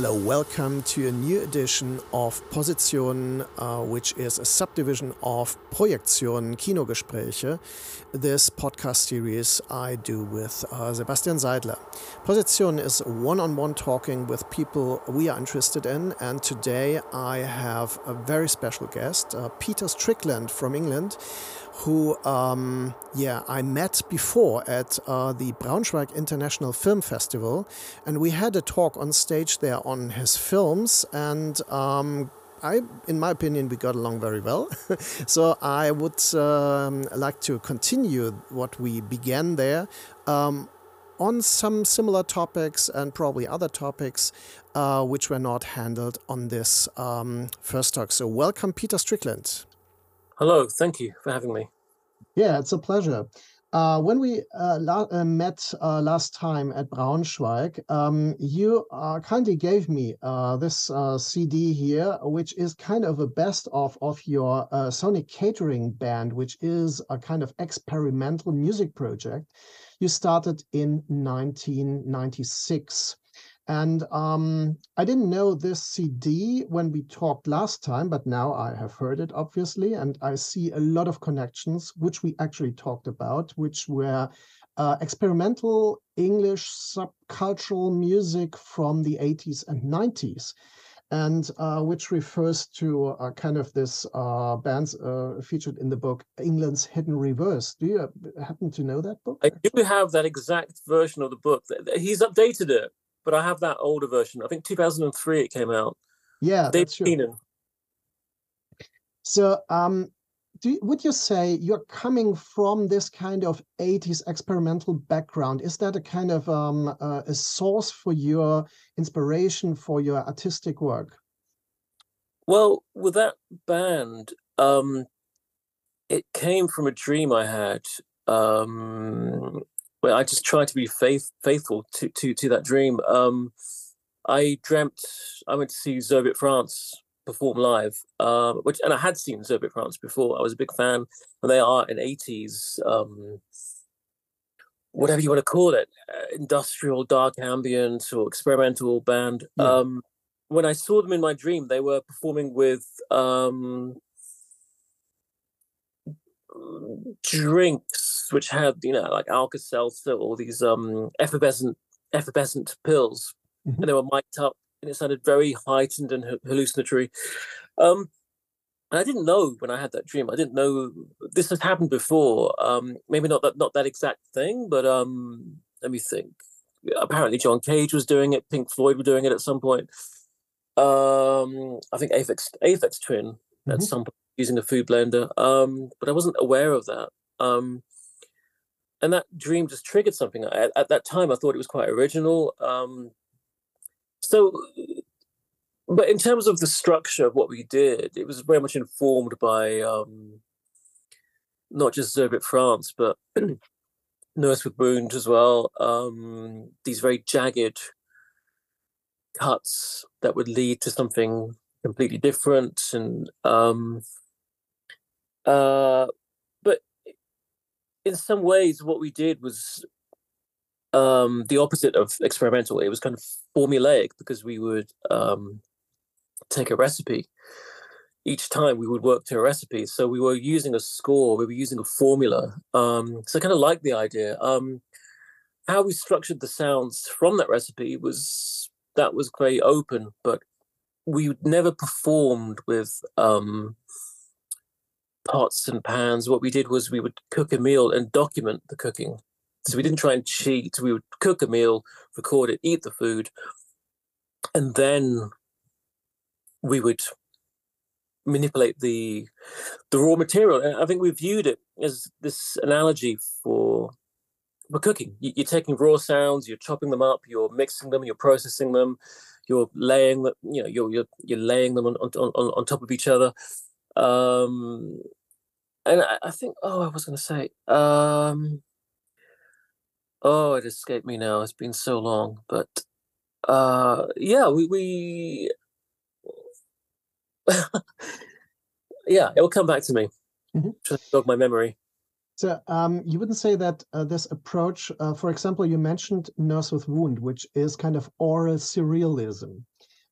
Hello, welcome to a new edition of Position, uh, which is a subdivision of Projektion Kinogespräche, this podcast series I do with uh, Sebastian Seidler. Position is one on one talking with people we are interested in, and today I have a very special guest, uh, Peter Strickland from England who, um, yeah, I met before at uh, the Braunschweig International Film Festival, and we had a talk on stage there on his films, and um, I, in my opinion, we got along very well. so I would um, like to continue what we began there um, on some similar topics and probably other topics uh, which were not handled on this um, first talk. So welcome, Peter Strickland. Hello, thank you for having me. Yeah, it's a pleasure. Uh, when we uh, la- uh, met uh, last time at Braunschweig, um, you uh, kindly gave me uh, this CD here, which is kind of a best of of your Sonic Catering Band, which is a kind of experimental music project you started in 1996. And um, I didn't know this CD when we talked last time, but now I have heard it, obviously, and I see a lot of connections, which we actually talked about, which were uh, experimental English subcultural music from the 80s and 90s. And uh, which refers to uh, kind of this uh, bands uh, featured in the book England's Hidden Reverse. Do you happen to know that book? I do have that exact version of the book. He's updated it but I have that older version. I think 2003 it came out. Yeah, Dave that's true. So, um, do, would you say you're coming from this kind of 80s experimental background? Is that a kind of um, uh, a source for your inspiration for your artistic work? Well, with that band, um, it came from a dream I had. Um, well, I just tried to be faith faithful to to to that dream. Um, I dreamt I went to see Zoviet France perform live, um, which and I had seen Zoviet France before. I was a big fan, and they are an '80s, um, whatever you want to call it, uh, industrial dark ambient or experimental band. Yeah. Um, when I saw them in my dream, they were performing with um, drinks which had you know like Alka-Seltzer or these um effervescent effervescent pills, mm-hmm. and they were mic'd up, and it sounded very heightened and hallucinatory. Um, and I didn't know when I had that dream. I didn't know this has happened before. Um, maybe not that not that exact thing, but um, let me think. Apparently, John Cage was doing it. Pink Floyd were doing it at some point. Um, I think Aphex Aphex Twin mm-hmm. at some point using a food blender. Um, but I wasn't aware of that. Um, and that dream just triggered something. At, at, that time, I thought it was quite original. Um, so, but in terms of the structure of what we did, it was very much informed by um, not just Zoviet France, but Nurse with Wound as well. Um, these very jagged cuts that would lead to something completely different and um, uh, but in some ways, what we did was um, the opposite of experimental. It was kind of formulaic because we would um, take a recipe. Each time we would work to a recipe. So we were using a score, we were using a formula. Um, so I kind of like the idea. Um, how we structured the sounds from that recipe was that was very open, but we never performed with um, pots and pans, what we did was we would cook a meal and document the cooking. So we didn't try and cheat. We would cook a meal, record it, eat the food, and then we would manipulate the the raw material. And I think we viewed it as this analogy for for cooking. You're taking raw sounds, you're chopping them up, you're mixing them, you're processing them, you're laying them, you know, you're you're, you're laying them on, on, on, on top of each other. Um, and I, I think, oh, I was going to say, um, oh, it escaped me now. It's been so long, but uh, yeah, we we. yeah, it will come back to me. Mm-hmm. To jog my memory. So um, you wouldn't say that uh, this approach, uh, for example, you mentioned Nurse with Wound, which is kind of aural surrealism.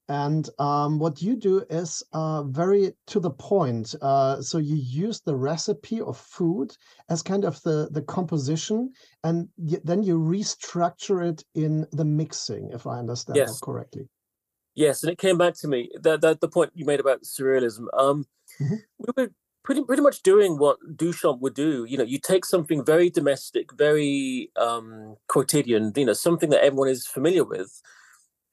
And um, what you do is uh, very to the point. Uh, so you use the recipe of food as kind of the, the composition, and then you restructure it in the mixing, if I understand yes. that correctly. Yes, and it came back to me that, that the point you made about surrealism. Um, mm-hmm. We were pretty pretty much doing what Duchamp would do. You know, you take something very domestic, very um, quotidian, you know, something that everyone is familiar with,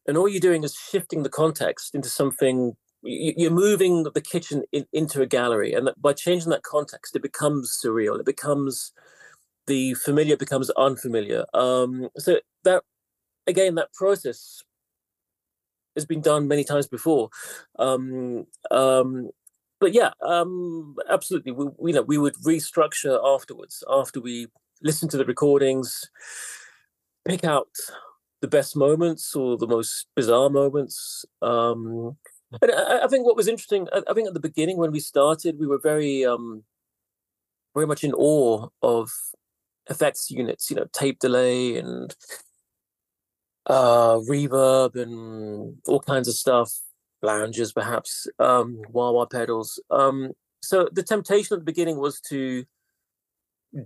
and all you're doing is shifting the context into something you're moving the kitchen in, into a gallery and by changing that context it becomes surreal. It becomes the familiar becomes unfamiliar. Um, so that again that process has been done many times before. Um, um, but yeah um, absolutely. We, you know we would restructure afterwards after we listen to the recordings pick out the best moments or the most bizarre moments. Um, and I, I, think what was interesting, I, I, think at the beginning when we started, we were very, um, very much in awe of effects units. You know, tape delay and uh, reverb and all kinds of stuff, flanges perhaps, um, wah wah pedals. Um, so the temptation at the beginning was to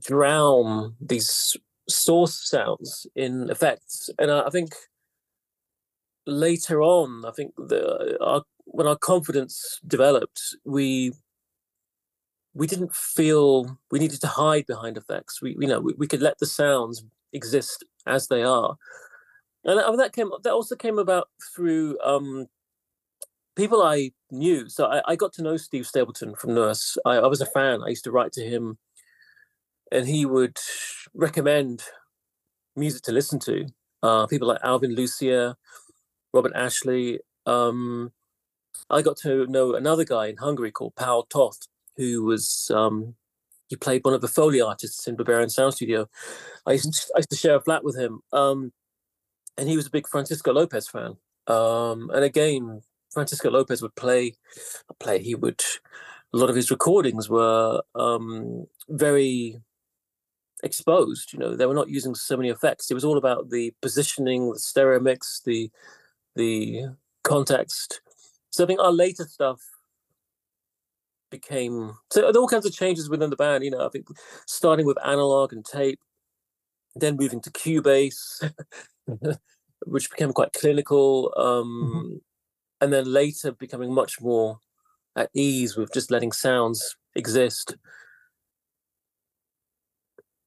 drown these source sounds in effects, and I, I think later on, I think the our, when our confidence developed, we we didn't feel we needed to hide behind effects. We you know we, we could let the sounds exist as they are, and that, came that also came about through um, people I knew. So I, I, got to know Steve Stapleton from Nurse. I, I was a fan. I used to write to him and he would recommend music to listen to. Uh, people like Alvin Lucier, Robert Ashley. Um, I got to know another guy in Hungary called Paul Toth, who was um, he played one of the Foley artists in Berberian Sound Studio. I used to, I used to share a flat with him, um, and he was a big Francisco Lopez fan. Um, and again, Francisco Lopez would play, play. He would. A lot of his recordings were um, very exposed. You know, they were not using so many effects. It was all about the positioning, the stereo mix, the the context. So I think our later stuff became so there all kinds of changes within the band. You know, I think starting with analog and tape, then moving to Cubase, which became quite clinical, um, mm-hmm. and then later becoming much more at ease with just letting sounds exist.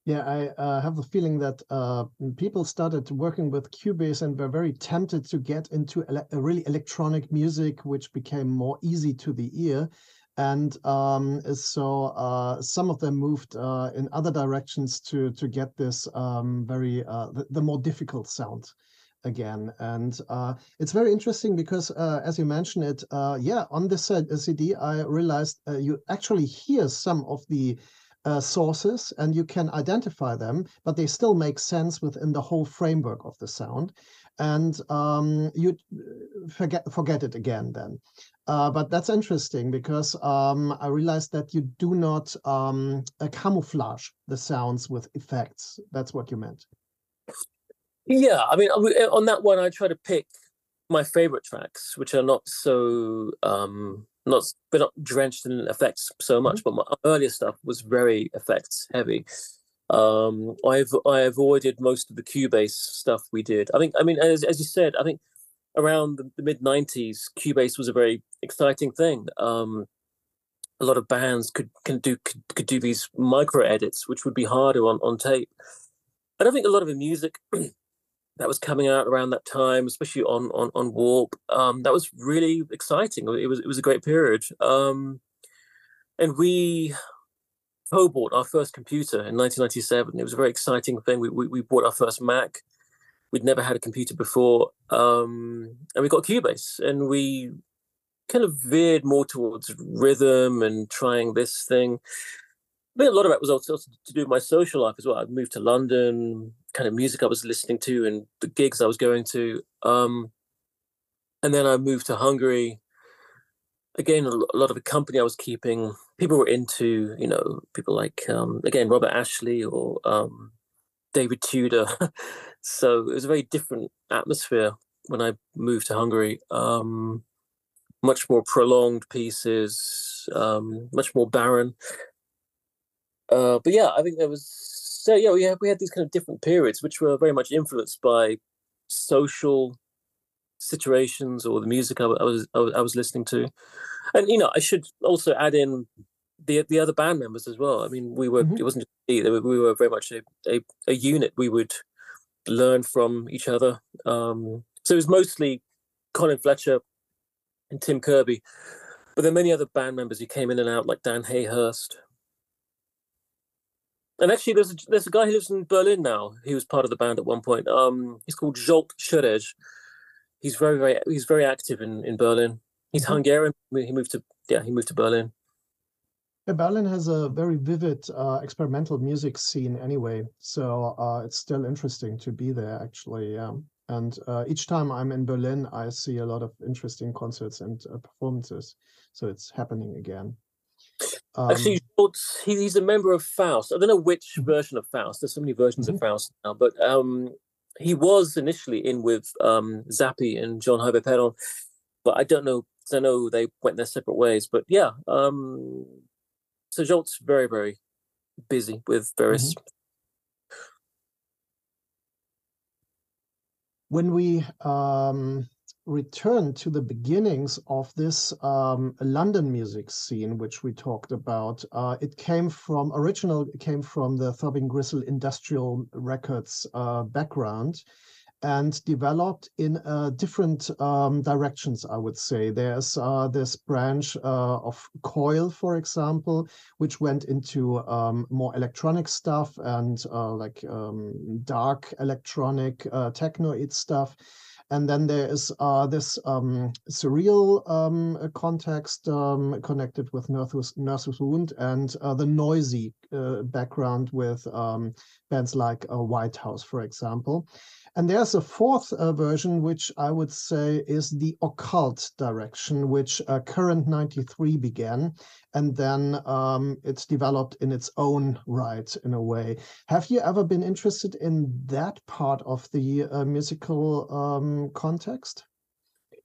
Yeah, I uh, have the feeling that uh, people started working with Cubase and were very tempted to get into ele really electronic music, which became more easy to the ear. And um, so uh, some of them moved uh, in other directions to to get this um, very uh, the, the, more difficult sound again. And uh, it's very interesting because, as you mentioned it, yeah, on this CD, I realized you actually hear some of the uh, sources and you can identify them, but they still make sense within the whole framework of the sound. And um, you uh, forget forget it again then. Uh, but that's interesting because um, I realized that you do not um, uh, camouflage the sounds with effects. That's what you meant. Yeah, I mean, on that one, I try to pick my favorite tracks, which are not so um, not but not drenched in effects so much, mm-hmm. but my earlier stuff was very effects heavy. Um, I've I avoided most of the Cubase stuff we did. I think I mean as as you said, I think around the, the mid '90s, Cubase was a very exciting thing. Um, a lot of bands could can do could, could do these micro edits, which would be harder on on tape. And I think a lot of the music that was coming out around that time, especially on on on Warp. Um, that was really exciting. It was it was a great period. Um, and we co-bought our first computer in 1997. It was a very exciting thing. We we, we bought our first Mac. We'd never had a computer before, um, and we got Cubase, and we kind of veered more towards rhythm and trying this thing. Think a lot of it was also to do with my social life as well. I moved to London, kind of music I was listening to, and the gigs I was going to. Um, and then I moved to Hungary. Again, a lot of the company I was keeping, people were into, you know, people like um, again Robert Ashley or um, David Tudor. so it was a very different atmosphere when I moved to Hungary. Um, much more prolonged pieces, um, much more barren. Uh, but yeah, I think there was so yeah we had we had these kind of different periods which were very much influenced by social situations or the music I, I, was, I was I was listening to, and you know I should also add in the the other band members as well. I mean, we were mm-hmm. it wasn't just me; we were very much a, a, a unit. We would learn from each other. Um, so it was mostly Colin Fletcher and Tim Kirby, but there are many other band members who came in and out, like Dan Hayhurst. And actually, there's a, there's a guy who lives in Berlin now. He was part of the band at one point. Um, he's called Zsolt Sőrés he's very very he's very active in in Berlin. He's mm-hmm. Hungarian. He moved to yeah he moved to Berlin. Yeah, Berlin has a very vivid uh, experimental music scene anyway, so uh, it's still interesting to be there actually. Yeah. And uh, each time I'm in Berlin, I see a lot of interesting concerts and uh, performances. So it's happening again. Um, Actually, he's a member of Faust. I don't know which mm-hmm. version of Faust. There's so many versions mm-hmm. of Faust now, but um, he was initially in with um, Zappi and Jean-Hervé Péron, but I don't know. I know they went their separate ways. But yeah, um, so Zsolt's very very busy with various. Mm-hmm. When we um, return to the beginnings of this um, London music scene, which we talked about. Uh, it came from original it came from the Throbbing Gristle Industrial Records uh, background and developed in uh, different um, directions, I would say. There's uh, this branch uh, of Coil, for example, which went into um, more electronic stuff and uh, like um, dark electronic technoid stuff. And then there is uh, this um, surreal um, context um, connected with Nurse's, Nurse's Wound and uh, the noisy uh, background with um, bands like uh, Whitehouse, for example. And there's a fourth uh, version, which I would say is the occult direction, which uh, Current 93 began. And then um, it's developed in its own right, in a way. Have you ever been interested in that part of the uh, musical um, context?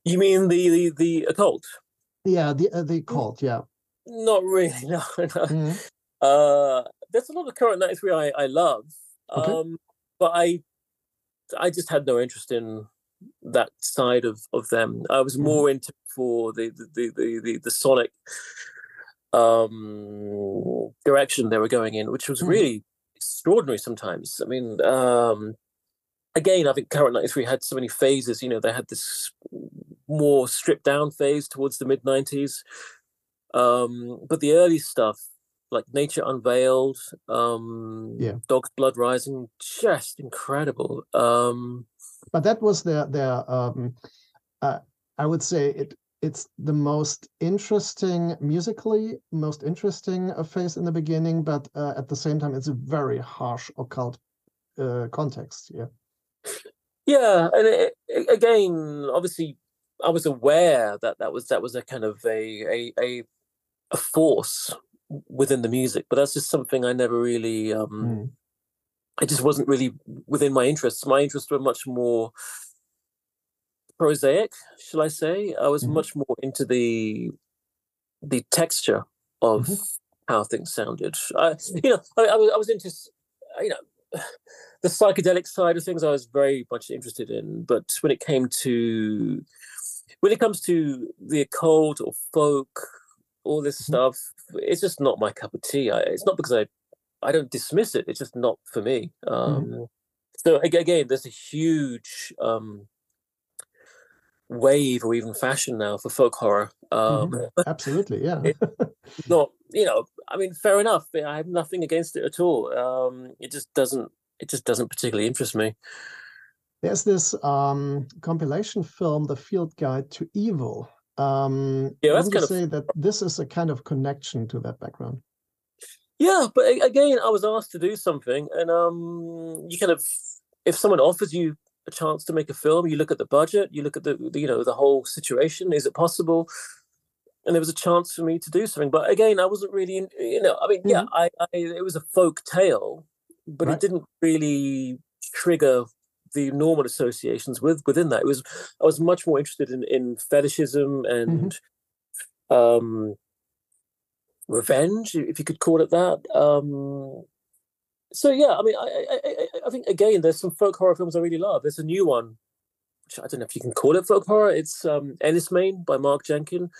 You mean the, the, the occult? Yeah, the, uh, the occult, yeah. Not really, no. no. Mm-hmm. Uh, there's a lot of Current 93 I, I love. Okay. Um, but I I just had no interest in that side of of them. I was mm-hmm. more into for the the the the, the sonic um direction they were going in, which was mm. really extraordinary sometimes. I mean, um again, I think Current 93 had so many phases, you know, they had this more stripped down phase towards the mid 90s. Um, but the early stuff like Nature Unveiled, um, yeah, Dog's Blood Rising, just incredible. Um, but that was their their um, uh, I would say it it's the most interesting musically most interesting phase in the beginning, but uh, at the same time it's a very harsh occult uh, context. Yeah. Yeah, and it, it, again, obviously, I was aware that that was that was a kind of a a a, a force within the music, but that's just something I never really. Um, mm. It just wasn't really within my interests. My interests were much more prosaic, shall I say? I was mm-hmm. much more into the the texture of mm-hmm. how things sounded. I, you know, I, I, was I was into you know the psychedelic side of things. I was very much interested in, but when it came to when it comes to the occult or folk all this mm-hmm. stuff. It's just not my cup of tea. I, it's not because I I don't dismiss it. It's just not for me. Um, mm-hmm. So again, there's a huge um, wave or even fashion now for folk horror. Um, mm-hmm. Absolutely, yeah. not, you know, I mean, fair enough. I have nothing against it at all. Um, it just doesn't. It just doesn't particularly interest me. There's this um, compilation film, The Field Guide to Evil. Um, yeah, that's kind of say that this is a kind of connection to that background. Yeah, but again, I was asked to do something, and um, you kind of, if someone offers you a chance to make a film, you look at the budget, you look at the, the you know the whole situation. Is it possible? And there was a chance for me to do something, but again, I wasn't really, in, you know, I mean, mm-hmm. yeah, I, I, it was a folk tale, but right. it didn't really trigger the normal associations with within that. It was I was much more interested in in fetishism and mm-hmm. um revenge, if you could call it that. Um so yeah, I mean, I, I, I think again, there's some folk horror films I really love. There's a new one, which I don't know if you can call it folk horror. It's um, Enys Men by Mark Jenkin.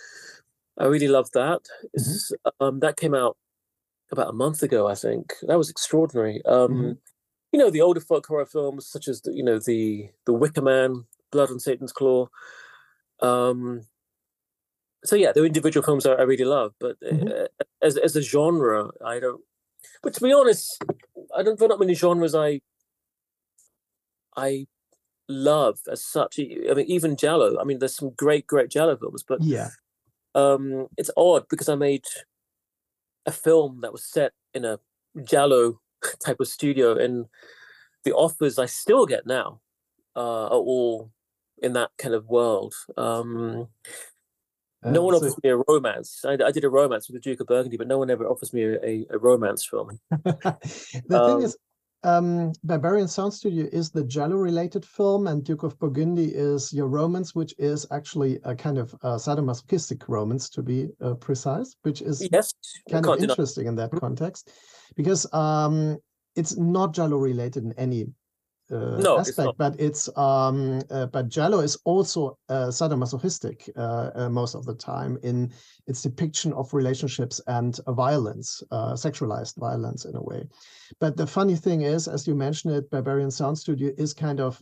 I really love that. Mm-hmm. Um, that came out about a month ago, I think. That was extraordinary. Um, mm-hmm. You know, the older folk horror films, such as the, you know the the Wicker Man, Blood on Satan's Claw. Um, so yeah, they're individual films I, I really love, but mm-hmm. uh, as as a genre, I don't. But to be honest, I don't. There not many genres I I love as such. I mean, even Giallo. I mean, there's some great, great Giallo films, but yeah, um, it's odd because I made a film that was set in a Giallo type of studio, and the offers I still get now uh, are all in that kind of world. Um, no one offers me a romance. I, I, did a romance with the Duke of Burgundy, but no one ever offers me a, a romance film. the um, thing is, um, Berberian Sound Studio is the Giallo-related film, and Duke of Burgundy is your romance, which is actually a kind of uh, sadomasochistic romance, to be uh, precise, which is yes, kind of interesting in that context, because um, it's not Giallo-related in any uh, no, aspect, it's but it's um, uh, but Giallo is also uh, sadomasochistic uh, uh, most of the time in its depiction of relationships and violence, uh, sexualized violence in a way. But the funny thing is, as you mentioned it, Berberian Sound Studio is kind of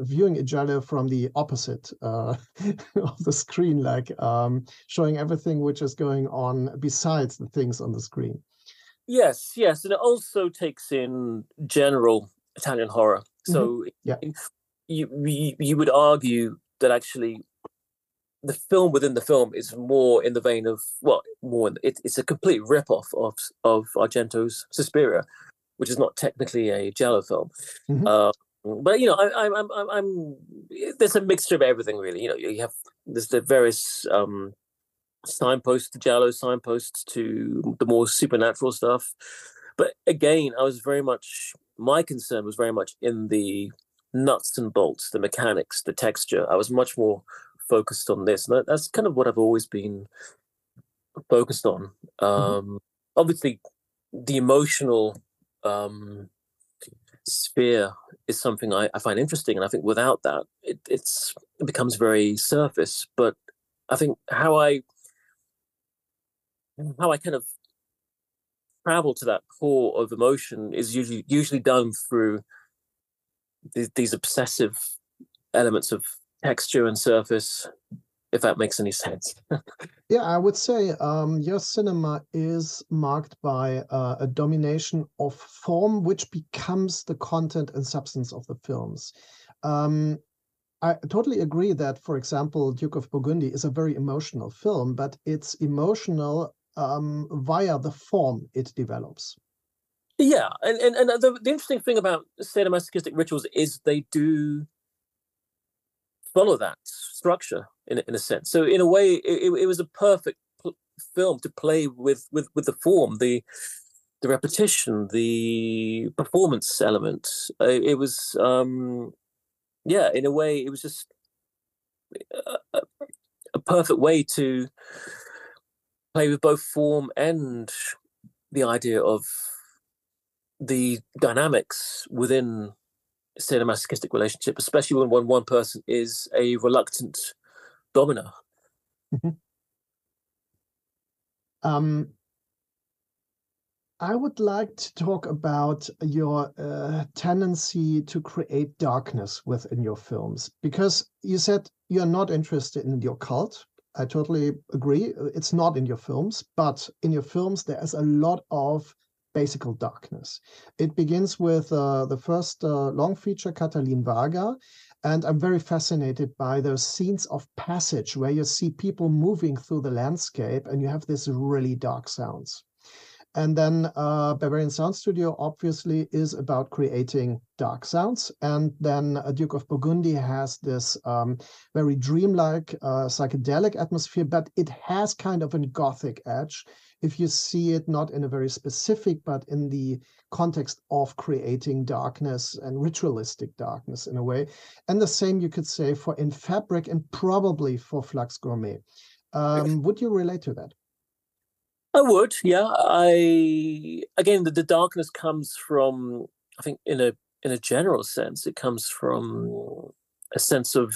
viewing Giallo from the opposite of the screen, like um, showing everything which is going on besides the things on the screen. Yes, yes, and it also takes in general Italian horror. So mm-hmm. yeah. you, you you would argue that actually the film within the film is more in the vein of well, more it, it's a complete rip-off of of Argento's Suspiria, which is not technically a Giallo film. Mm-hmm. Uh, but you know, I, I'm, I'm, I'm, there's a mixture of everything really. You know, you have there's the various um, signposts to Giallo, signposts to the more supernatural stuff. But again, I was very much my concern was very much in the nuts and bolts, the mechanics, the texture. I was much more focused on this, and that's kind of what I've always been focused on. Mm-hmm. Um, mm-hmm. Obviously, the emotional um, sphere is something I, I, find interesting, and I think without that, it, it's it becomes very surface. But I think how I how I kind of travel to that core of emotion is usually usually done through th- these obsessive elements of texture and surface if that makes any sense. Yeah i would say um, your cinema is marked by uh, a domination of form which becomes the content and substance of the films. Um, I totally agree that, for example, Duke of Burgundy is a very emotional film, but it's emotional um, via the form it develops. Yeah, and and, and the, the interesting thing about sadomasochistic rituals is they do follow that structure in in a sense. So in a way, it, it was a perfect film to play with with with the form, the the repetition, the performance element. Uh, it was, um, yeah, in a way, it was just a perfect way to play with both form and the idea of the dynamics within a sadomasochistic relationship, especially when, when one person is a reluctant dominer. Mm-hmm. Um, I would like to talk about your uh, tendency to create darkness within your films because you said you're not interested in the occult. I totally agree. It's not in your films, but in your films, there is a lot of basic darkness. It begins with uh, the first uh, long feature, Katalin Varga, and I'm very fascinated by those scenes of passage where you see people moving through the landscape and you have this really dark sounds. And then uh, Berberian Sound Studio obviously is about creating dark sounds. And then uh, Duke of Burgundy has this um, very dreamlike uh, psychedelic atmosphere, but it has kind of a gothic edge if you see it not in a very specific, but in the context of creating darkness and ritualistic darkness in a way. And the same you could say for In Fabric and probably for Flux Gourmet. Um, would you relate to that? I would, yeah. I again, the, the darkness comes from, I think, in a in a general sense, it comes from a sense of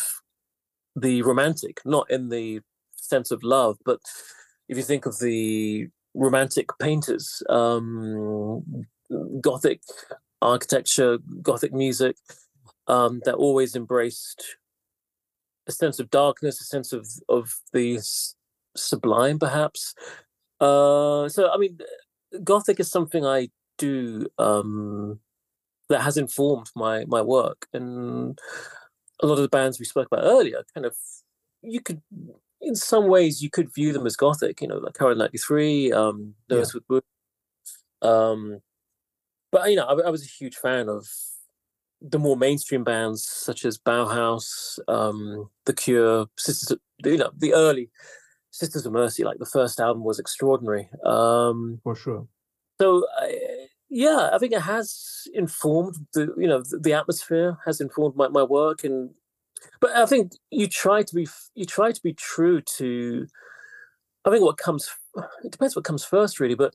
the romantic, not in the sense of love, but if you think of the romantic painters, um, Gothic architecture, Gothic music, um, that always embraced a sense of darkness, a sense of of the sublime, perhaps, uh, so I mean, Gothic is something I do um, that has informed my my work, and a lot of the bands we spoke about earlier, kind of, you could, in some ways, you could view them as Gothic. You know, like Current ninety three, um, yeah. with Wood. Um, but you know, I, I, was a huge fan of the more mainstream bands such as Bauhaus, um, The Cure, Sisters, you know, the early Sisters of Mercy, like the first album, was extraordinary. Um, For sure. So, yeah, I think it has informed the you know the, the atmosphere has informed my, my work, and but I think you try to be you try to be true to. I think what comes it depends what comes first, really, but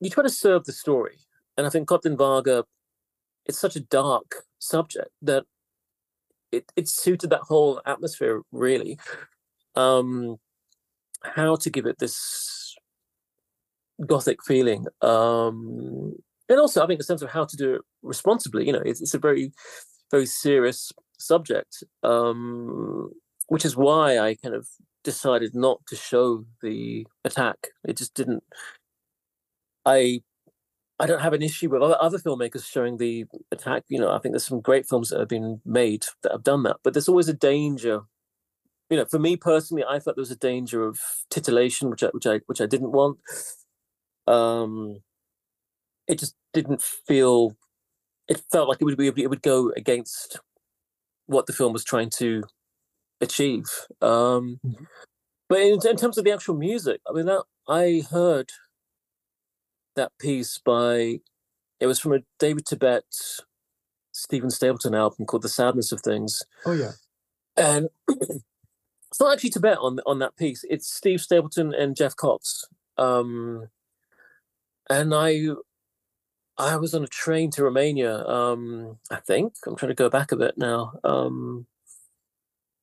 you try to serve the story, and I think Katalin Varga, it's such a dark subject that it it suited that whole atmosphere really. Um, how to give it this gothic feeling um and also i think a sense of how to do it responsibly you know it's, it's a very very serious subject um which is why i kind of decided not to show the attack. It just didn't i i don't have an issue with other filmmakers showing the attack you know i think there's some great films that have been made that have done that but there's always a danger you know, for me personally, I thought there was a danger of titillation, which I which I which I didn't want. Um, it just didn't feel. It felt like it would be it would go against what the film was trying to achieve. Um, mm-hmm. But in, in terms of the actual music, I mean, that I heard that piece by it was from a David Tibet, Steven Stapleton album called "The Sadness of Things." Oh yeah, and it's not actually Tibet on on that piece. It's Steve Stapleton and Jeff Cox. Um, and I I was on a train to Romania. Um, I think I'm trying to go back a bit now. Um,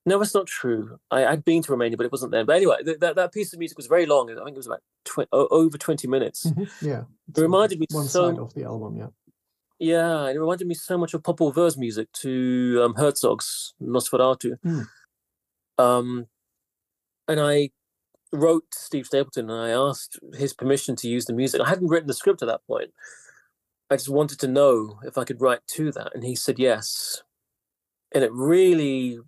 no, that's not true. I, had been to Romania, but it wasn't then. But anyway, th- that that piece of music was very long. I think it was about tw- over twenty minutes. Mm-hmm. Yeah, it reminded me one so, side of the album. Yeah, yeah, it reminded me so much of Popol Vuh's music to um, Herzog's Nosferatu. Mm. Um, and I wrote Steve Stapleton and I asked his permission to use the music. I hadn't written the script at that point. I just wanted to know if I could write to that. And he said yes. And it really,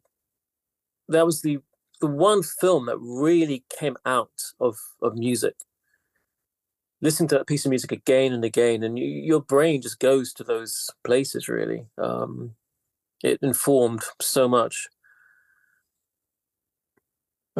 that was the the one film that really came out of, of music. Listening to that piece of music again and again, and you, your brain just goes to those places, really. Um, it informed so much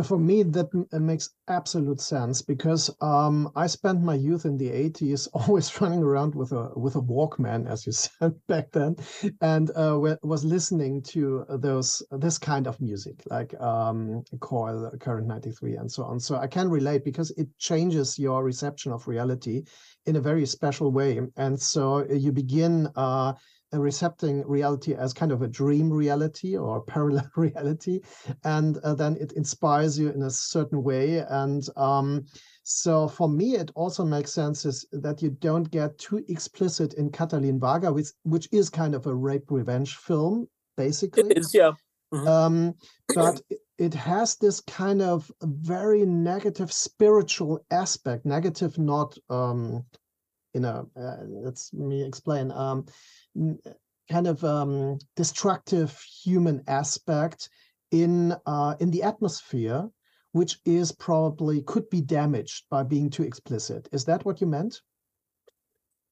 for me, that uh, makes absolute sense because um, I spent my youth in the 80s always running around with a with a Walkman, as you said back then, and uh, was listening to those this kind of music like um, Coil, Current 93, and so on. So I can relate because it changes your reception of reality in a very special way, and so you begin. Uh, recepting reality as kind of a dream reality or parallel reality and uh, then it inspires you in a certain way and um, So for me, it also makes sense is that you don't get too explicit in Katalin Varga, which which is kind of a rape revenge film, basically. It is, yeah. Mm-hmm. Um, but it has this kind of very negative spiritual aspect. Negative, not um, you know. Uh, let's me explain. Um, kind of um, destructive human aspect in uh, in the atmosphere which is probably could be damaged by being too explicit. Is that what you meant?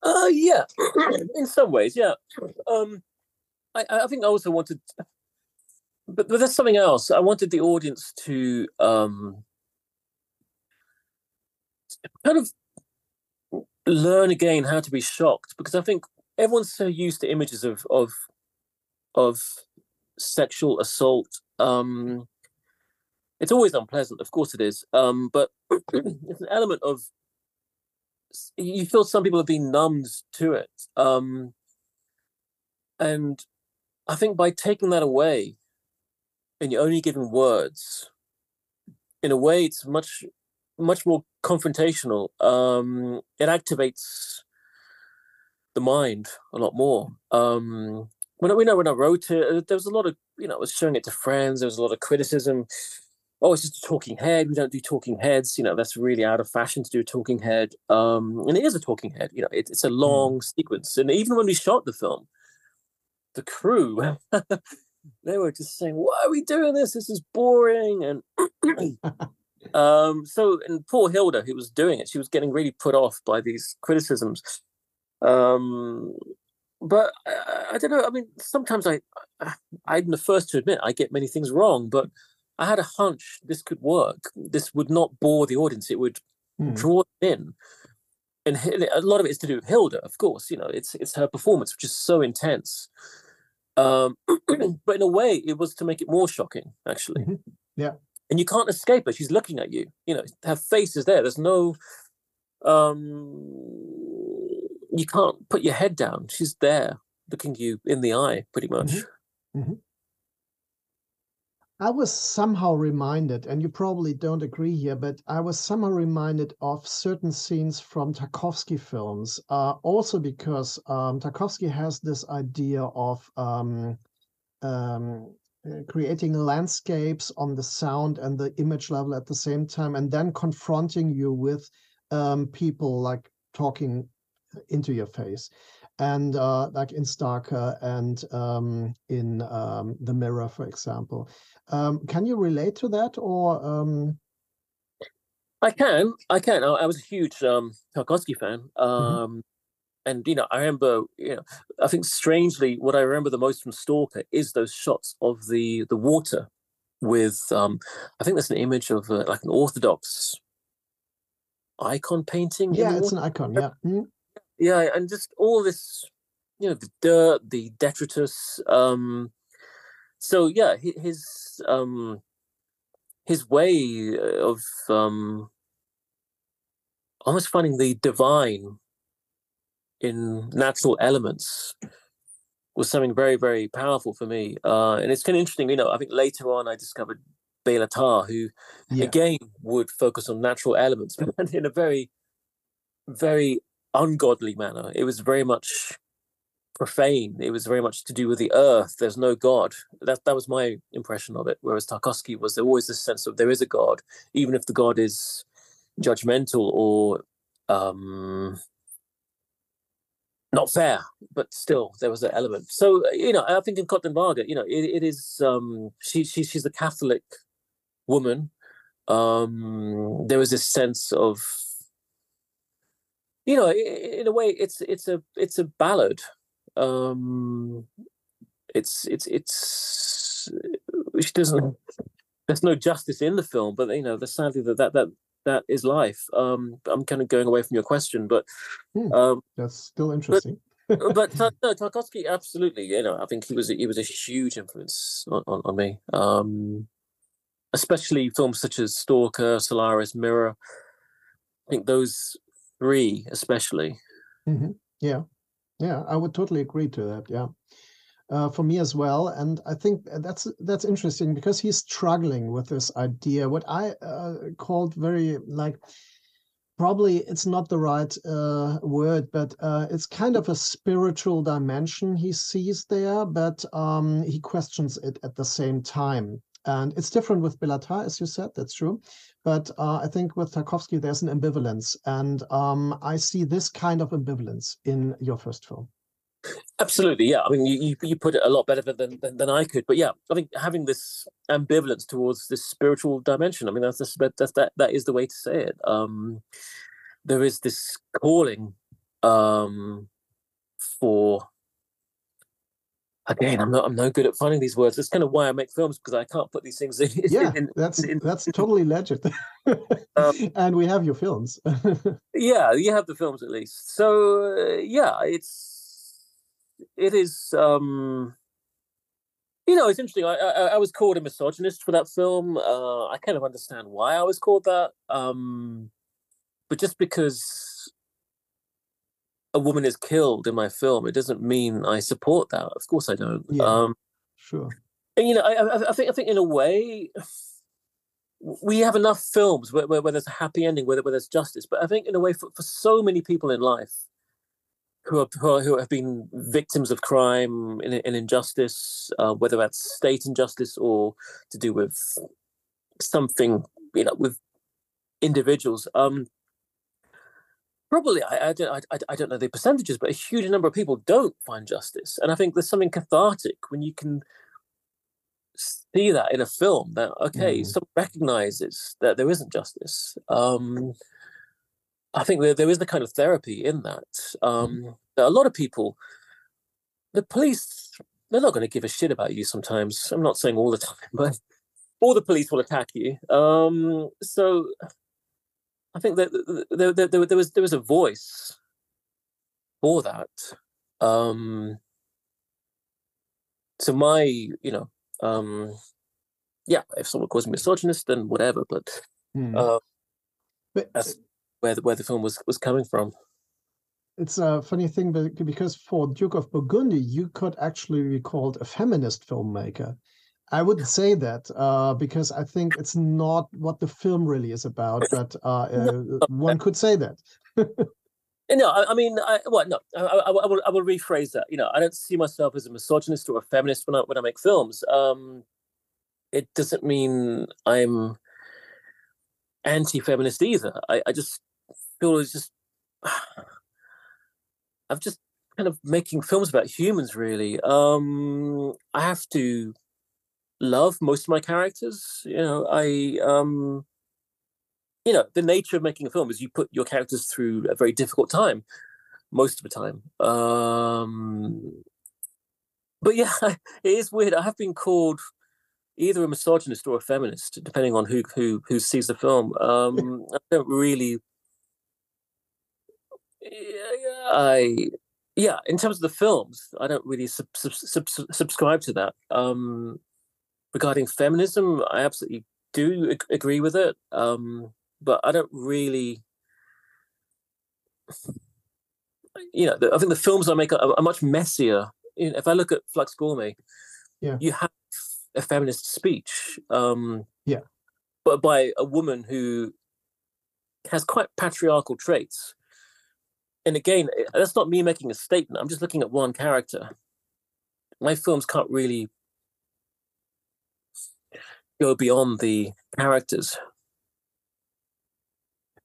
Uh, yeah, in some ways, yeah. Um, I, I think I also wanted, but, but there's something else. I wanted the audience to um, kind of learn again how to be shocked because I think everyone's so used to images of of of sexual assault um, it's always unpleasant, of course it is. Um, but it's an element of you feel some people have been numbed to it. Um, and I think by taking that away and you're only giving words, in a way it's much much more confrontational. Um, it activates the mind a lot more. Um, when I, we know when I wrote it, uh, there was a lot of you know, I was showing it to friends. There was a lot of criticism oh, it's just a talking head. We don't do talking heads. You know, that's really out of fashion to do a talking head. Um, and it is a talking head. You know, it, it's a hmm. long mm. sequence. And even when we shot the film, the crew, they were just saying, "Why are we doing this? This is boring." And um, so, and poor Hilda, who was doing it, she was getting really put off by these criticisms. Um, but I, I don't know. I mean, sometimes I, I'm the first to admit I get many things wrong, but I had a hunch this could work. This would not bore the audience. It would mm. draw them in. And a lot of it is to do with Hilda, of course. You know, it's it's her performance, which is so intense. Um, but in a way, it was to make it more shocking, actually. Mm-hmm. Yeah. And you can't escape her. She's looking at you. You know, her face is there. There's no um you can't put your head down. She's there looking you in the eye, pretty much. Mm-hmm. Mm-hmm. I was somehow reminded, and you probably don't agree here, but I was somehow reminded of certain scenes from Tarkovsky films, uh, also because um, Tarkovsky has this idea of um, um, uh, creating landscapes on the sound and the image level at the same time, and then confronting you with um, people like talking into your face and uh, like in Stalker and um, in um, The Mirror, for example. Um, can you relate to that, or? Um... I can, I can. I, I was a huge um, Tarkovsky fan, mm-hmm. And you know, I remember, you know, I think strangely, what I remember the most from Stalker is those shots of the the water with, um, I think that's an image of uh, like an Orthodox icon painting. Yeah, it's an icon. Yeah. Mm-hmm yeah, and just all this, you know, the dirt, the detritus. Um, so yeah, his um, his way of um, almost finding the divine in natural elements was something very, very powerful for me. Uh, and it's kind of interesting, you know, I think later on I discovered Bela Tarr, who yeah. again would focus on natural elements, but in a very, very ungodly manner. It was very much profane. It was very much to do with the earth. There's no God. That that was my impression of it. Whereas Tarkovsky was there always this sense of there is a God, even if the God is judgmental or um, not fair, but still there was an element. So you know, I think in Katalin Varga, you know, it, it is um, she, she she's a Catholic woman. Um, there was this sense of you know, in a way, it's it's a it's a ballad. Um, it's it's it's which doesn't. There's no justice in the film, but you know, the sadly that that that that is life. Um, I'm kind of going away from your question, but hmm, um, that's still interesting. But, but no, Tarkovsky, absolutely. You know, I think he was he was a huge influence on, on, on me. Um, especially films such as Stalker, Solaris, Mirror. I think those three especially. Mm-hmm. Yeah, yeah, I would totally agree to that. Yeah. Uh, for me as well. And I think that's that's interesting because he's struggling with this idea. What I uh, called very like probably it's not the right uh, word, but uh, it's kind of a spiritual dimension he sees there, but um, he questions it at the same time. And it's different with Béla Tarr, as you said, that's true. But uh, I think with Tarkovsky, there's an ambivalence. And um, I see this kind of ambivalence in your first film. Absolutely, yeah. I mean, you, you put it a lot better than, than, than I could. But yeah, I think having this ambivalence towards this spiritual dimension. I mean, that's that's, that's that that is the way to say it. Um, there is this calling um, for again, I'm not I'm no good at finding these words. That's kind of why I make films because I can't put these things in. Yeah, in, that's in, that's totally legit. um, and we have your films. yeah, you have the films at least. So uh, yeah, it's it is. um you know, it's interesting. I, I, I was called a misogynist for that film. Uh, I kind of understand why I was called that. Um, but just because a woman is killed in my film, it doesn't mean I support that. Of course, I don't. Yeah, um, sure. And you know, I, I, think I think in a way, we have enough films where, where, where there's a happy ending, where, where there's justice. But I think in a way, for, for so many people in life who are, who, are, who have been victims of crime and, and injustice, uh, whether that's state injustice or to do with something, you know, with individuals. Um, probably I, I, don't I, I don't know the percentages, but a huge number of people don't find justice, and I think there's something cathartic when you can see that in a film that okay, mm. someone recognizes that there isn't justice. Um, I think there, there is the kind of therapy in that. Um, mm. a lot of people, the police, they're not going to give a shit about you. Sometimes I'm not saying all the time, but all the police will attack you. Um, so I think that there, there, there, there was there was a voice for that. Um, so my, you know, um, yeah, if someone calls me misogynist, then whatever. But, mm. uh, but where the, where the film was was coming from. It's a funny thing because for Duke of Burgundy, you could actually be called a feminist filmmaker. I wouldn't say that uh, because I think it's not what the film really is about, but uh, uh, one could say that. no, I, I, mean, I, well, no, I, I, I, will, I will rephrase that. You know, I don't see myself as a misogynist or a feminist when I when I make films. Um, it doesn't mean I'm anti-feminist either. I, I just feel it's just I'm just kind of making films about humans. Really, um, I have to love most of my characters. You know, I um you know, the nature of making a film is you put your characters through a very difficult time most of the time. Um but yeah, it is weird. I have been called either a misogynist or a feminist, depending on who who who sees the film. Um I don't really I yeah, in terms of the films, I don't really sub, sub, sub, subscribe to that. Um, regarding feminism, I absolutely do ag- agree with it, um, but I don't really. You know, the, I think the films I make are, are much messier. You know, if I look at Flux Gourmet, yeah, you have a feminist speech, um, yeah, but by a woman who has quite patriarchal traits. And again, eh, that's not me making a statement. I'm just looking at one character. My films can't really go beyond the characters.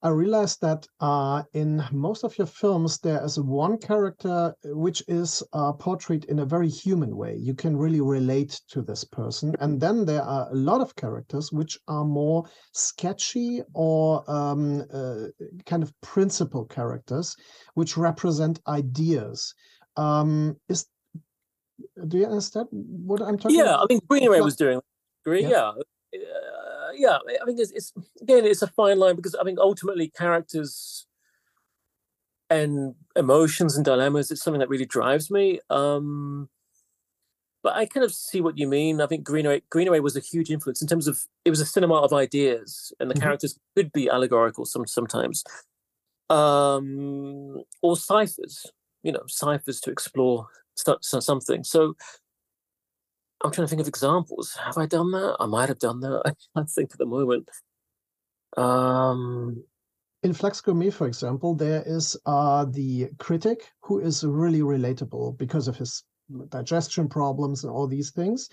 I realized that uh, in most of your films, there is one character which is uh, portrayed in a very human way. You can really relate to this person. And then there are a lot of characters which are more sketchy or um, uh, kind of principal characters, which represent ideas. Um, is do you understand what I'm talking yeah, about? I mean, Greenaway was doing agree. Yeah. Yeah. Yeah. I think it's, it's, again, it's a fine line because I think ultimately characters and emotions and dilemmas, it's something that really drives me. Um, but I kind of see what you mean. I think Greenaway, Greenaway was a huge influence in terms of it was a cinema of ideas, and the mm-hmm. characters could be allegorical some sometimes, um, or ciphers. You know, ciphers to explore something. So I'm trying to think of examples. Have I done that? I might have done that. I can't think at the moment. Um, in Flux Gourmet, for example, there is uh, the critic who is really relatable because of his digestion problems and all these things.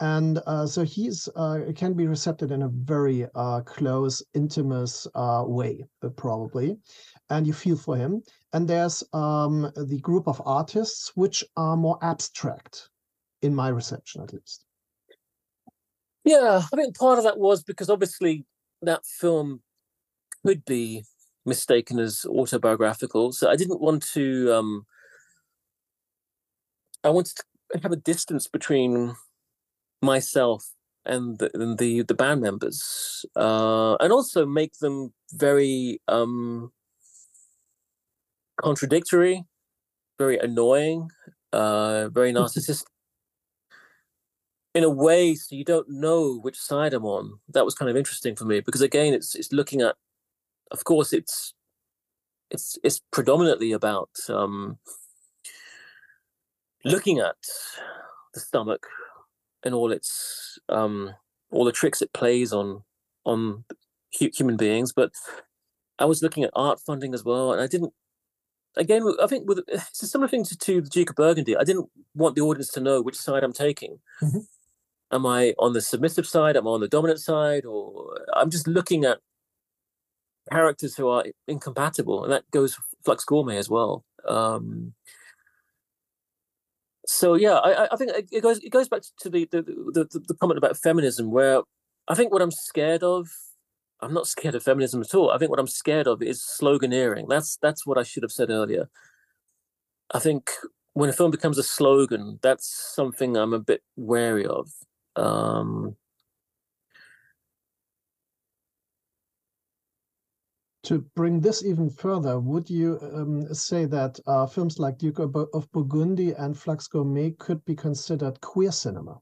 And uh, so he's uh, can be recepted in a very uh, close, intimate uh, way, uh, probably, and you feel for him. And there's um, the group of artists which are more abstract, in my reception at least. Yeah, I think part of that was because obviously that film could be mistaken as autobiographical. So I didn't want to. Um, I wanted to have a distance between myself and the and the, the band members, uh, and also make them very um, contradictory, very annoying, uh, very narcissistic. In a way, so you don't know which side I'm on. That was kind of interesting for me because again, it's it's looking at of course, it's it's it's predominantly about um, looking at the stomach and all its um, all the tricks it plays on on human beings. But I was looking at art funding as well, and I didn't. Again, I think with it's a similar thing to, to the Duke of Burgundy. I didn't want the audience to know which side I'm taking. Mm-hmm. Am I on the submissive side? Am I on the dominant side? Or I'm just looking at characters who are incompatible, and that goes Flux Gourmet as well. Um, so yeah, I, I think it goes it goes back to the the, the the comment about feminism, where I think what I'm scared of, I'm not scared of feminism at all. I think what I'm scared of is sloganeering. That's that's what I should have said earlier. I think when a film becomes a slogan, that's something I'm a bit wary of. Um, to bring this even further, would you um, say that uh, films like Duke of Burgundy and Flux Gourmet could be considered queer cinema?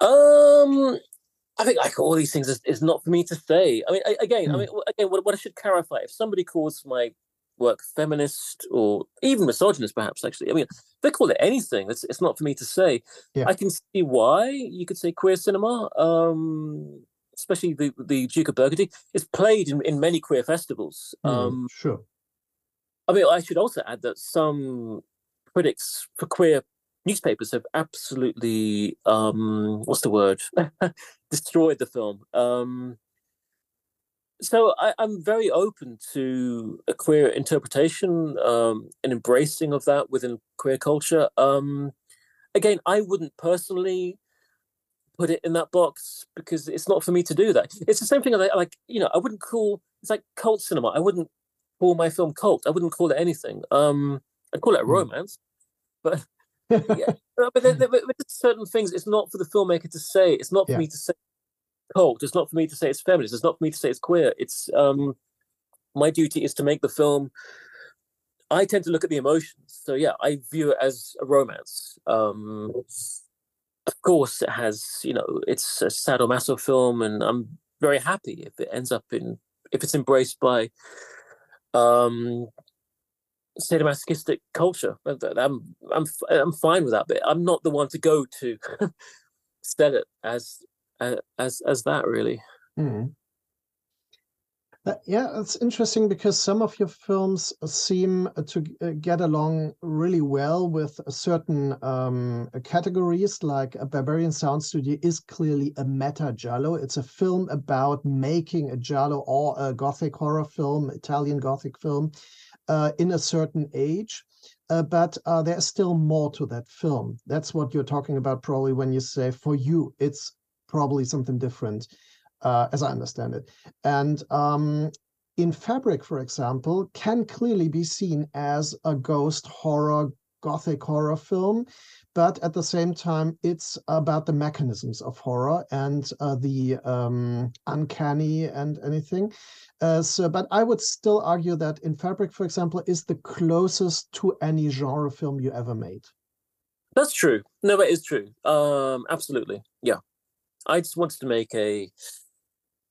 Um, I think like all these things is, is not for me to say. I mean, again, I hmm. mean, again, what, what I should clarify: if somebody calls my work feminist or even misogynist, perhaps actually, I mean, they call it anything. It's it's not for me to say. Yeah. I can see why you could say queer cinema. Um, especially the the Duke of Burgundy, is played in, in many queer festivals. Mm, um, sure. I mean, I should also add that some critics for queer newspapers have absolutely um, what's the word destroyed the film. Um, so I, am very open to a queer interpretation um, and embracing of that within queer culture. Um, again, I wouldn't personally put it in that box because it's not for me to do that. It's the same thing like, like you know, I wouldn't call it's like cult cinema. I wouldn't call my film cult. I wouldn't call it anything. Um, I'd call it a hmm. romance, but yeah, but, there, there, certain things. It's not for the filmmaker to say. It's not for yeah. me to say cult. It's not for me to say it's feminist. It's not for me to say it's queer. It's um, my duty is to make the film. I tend to look at the emotions. So yeah, I view it as a romance. Um, of course it has you know it's a sadomaso film and i'm very happy if it ends up in if it's embraced by um sadomasochistic culture i'm i'm i'm fine with that but i'm not the one to go to sell it as as as that really mm. Uh, yeah, it's interesting because some of your films seem to uh, get along really well with certain um, categories, like a Berberian Sound Studio is clearly a meta giallo. It's a film about making a giallo or a gothic horror film, Italian gothic film, uh, in a certain age. Uh, but uh, there's still more to that film. That's what you're talking about, probably, when you say for you, it's probably something different uh, as I understand it. And um, in Fabric, for example, can clearly be seen as a ghost horror, gothic horror film. But at the same time, it's about the mechanisms of horror and uh, the um, uncanny and anything. Uh, so, but I would still argue that In Fabric, for example, is the closest to any genre film you ever made. That's true. No, that is true. Um, absolutely. Yeah. I just wanted to make a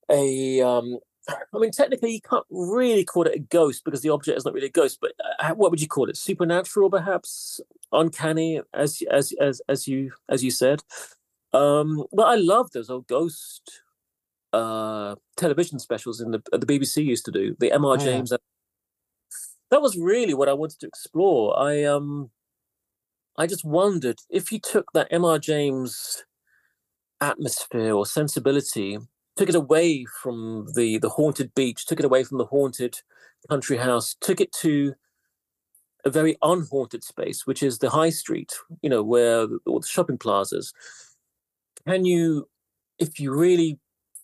a um I mean, technically, you can't really call it a ghost because the object is not really a ghost. But uh, what would you call it? Supernatural, perhaps? Uncanny, as as as as you as you said. Um, but I love those old ghost uh, television specials in the the BBC used to do. The M.R. Oh, yeah. James. That was really what I wanted to explore. I um, I just wondered if you took that M.R. James atmosphere or sensibility, took it away from the the haunted beach, took it away from the haunted country house, took it to a very unhaunted space, which is the high street, you know, where all the shopping plazas. Can you, if you really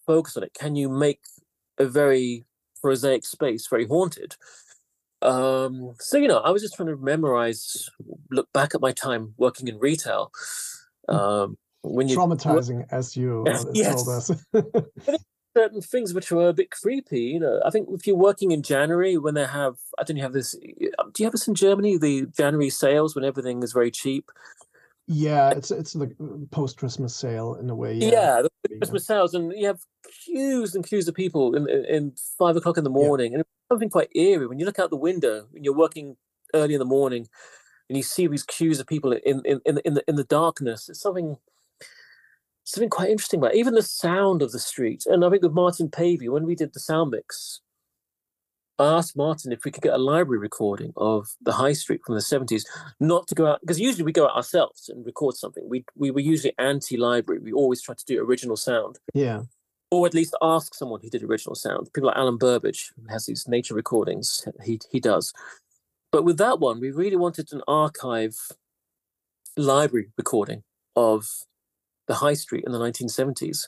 focus on it, can you make a very prosaic space very haunted? Um, so you know, I was just trying to memorize, look back at my time working in retail. Hmm. Um, when you traumatizing as you Yes. told us. certain things which were a bit creepy. You know, I think if you're working in January when they have, I don't know, you have this. Um, do you have this in Germany? The January sales when everything is very cheap. yeah, it's it's the post Christmas sale in a way. Yeah, Yeah, the Christmas sales, and you have queues and queues of people in, in, in five o'clock in the morning, and it's something quite eerie when you look out the window and you're working early in the morning, and you see these queues of people in in in, in the in the darkness. It's something something quite interesting about it. even the sound of the street. And I think with Martin Pavey, when we did the sound mix, I asked Martin if we could get a library recording of the High Street from the seventies, not to go out because usually we go out ourselves and record something. We we were usually anti-library. We always try to do original sound, yeah, or at least ask someone who did original sound. People like Alan Burbage, who has these nature recordings. He he does. But with that one, we really wanted an archive library recording of the High Street in the 1970s.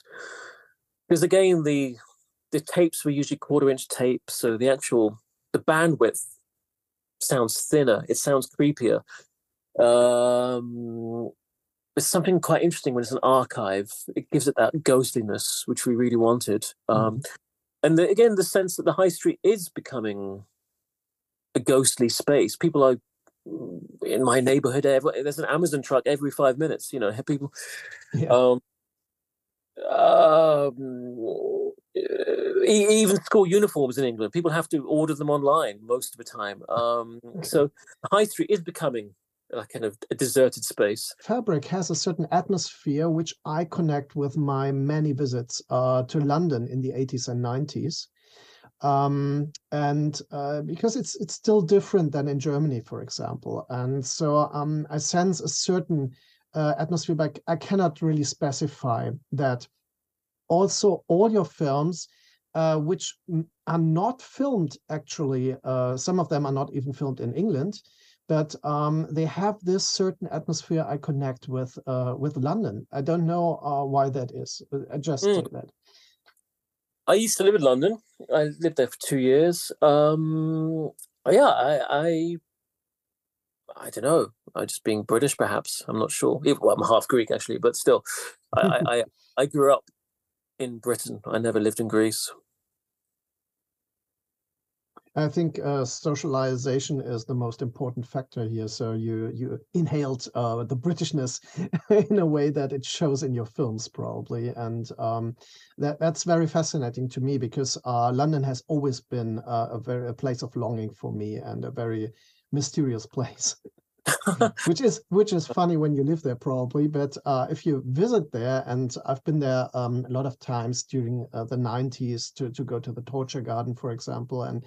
Because again, the the tapes were usually quarter inch tapes, so the actual the bandwidth sounds thinner. It sounds creepier. Um, it's something quite interesting when it's an archive. It gives it that ghostliness, which we really wanted. Um, and the, again, the sense that the high street is becoming a ghostly space. People are in my neighborhood. Every, there's an Amazon truck every five minutes. You know, people. yeah. Um, um, even school uniforms in England, people have to order them online most of the time. Um, so high street is becoming a kind of a deserted space. Fabric has a certain atmosphere which I connect with my many visits uh, to London in the 80s and 90s. Um, and uh, because it's it's still different than in Germany, for example, and so um, I sense a certain uh, atmosphere, but I cannot really specify that. Also, all your films, uh, which are not filmed actually, uh, some of them are not even filmed in England, but um, they have this certain atmosphere I connect with uh, with London. I don't know uh, why that is. I just Mm. that. I used to live in London. I lived there for two years. Um, yeah, I, I, I don't know. I just being British, perhaps. I'm not sure. Well, I'm half Greek actually, but still, I, I, I, I grew up in Britain. I never lived in Greece. I think uh, socialization is the most important factor here. So you you inhaled uh, the Britishness in a way that it shows in your films, probably, and um, that that's very fascinating to me because uh, London has always been uh, a very a place of longing for me and a very mysterious place. which is which is funny when you live there probably but uh, if you visit there and i've been there um, a lot of times during uh, the 90s to, to go to the torture garden for example and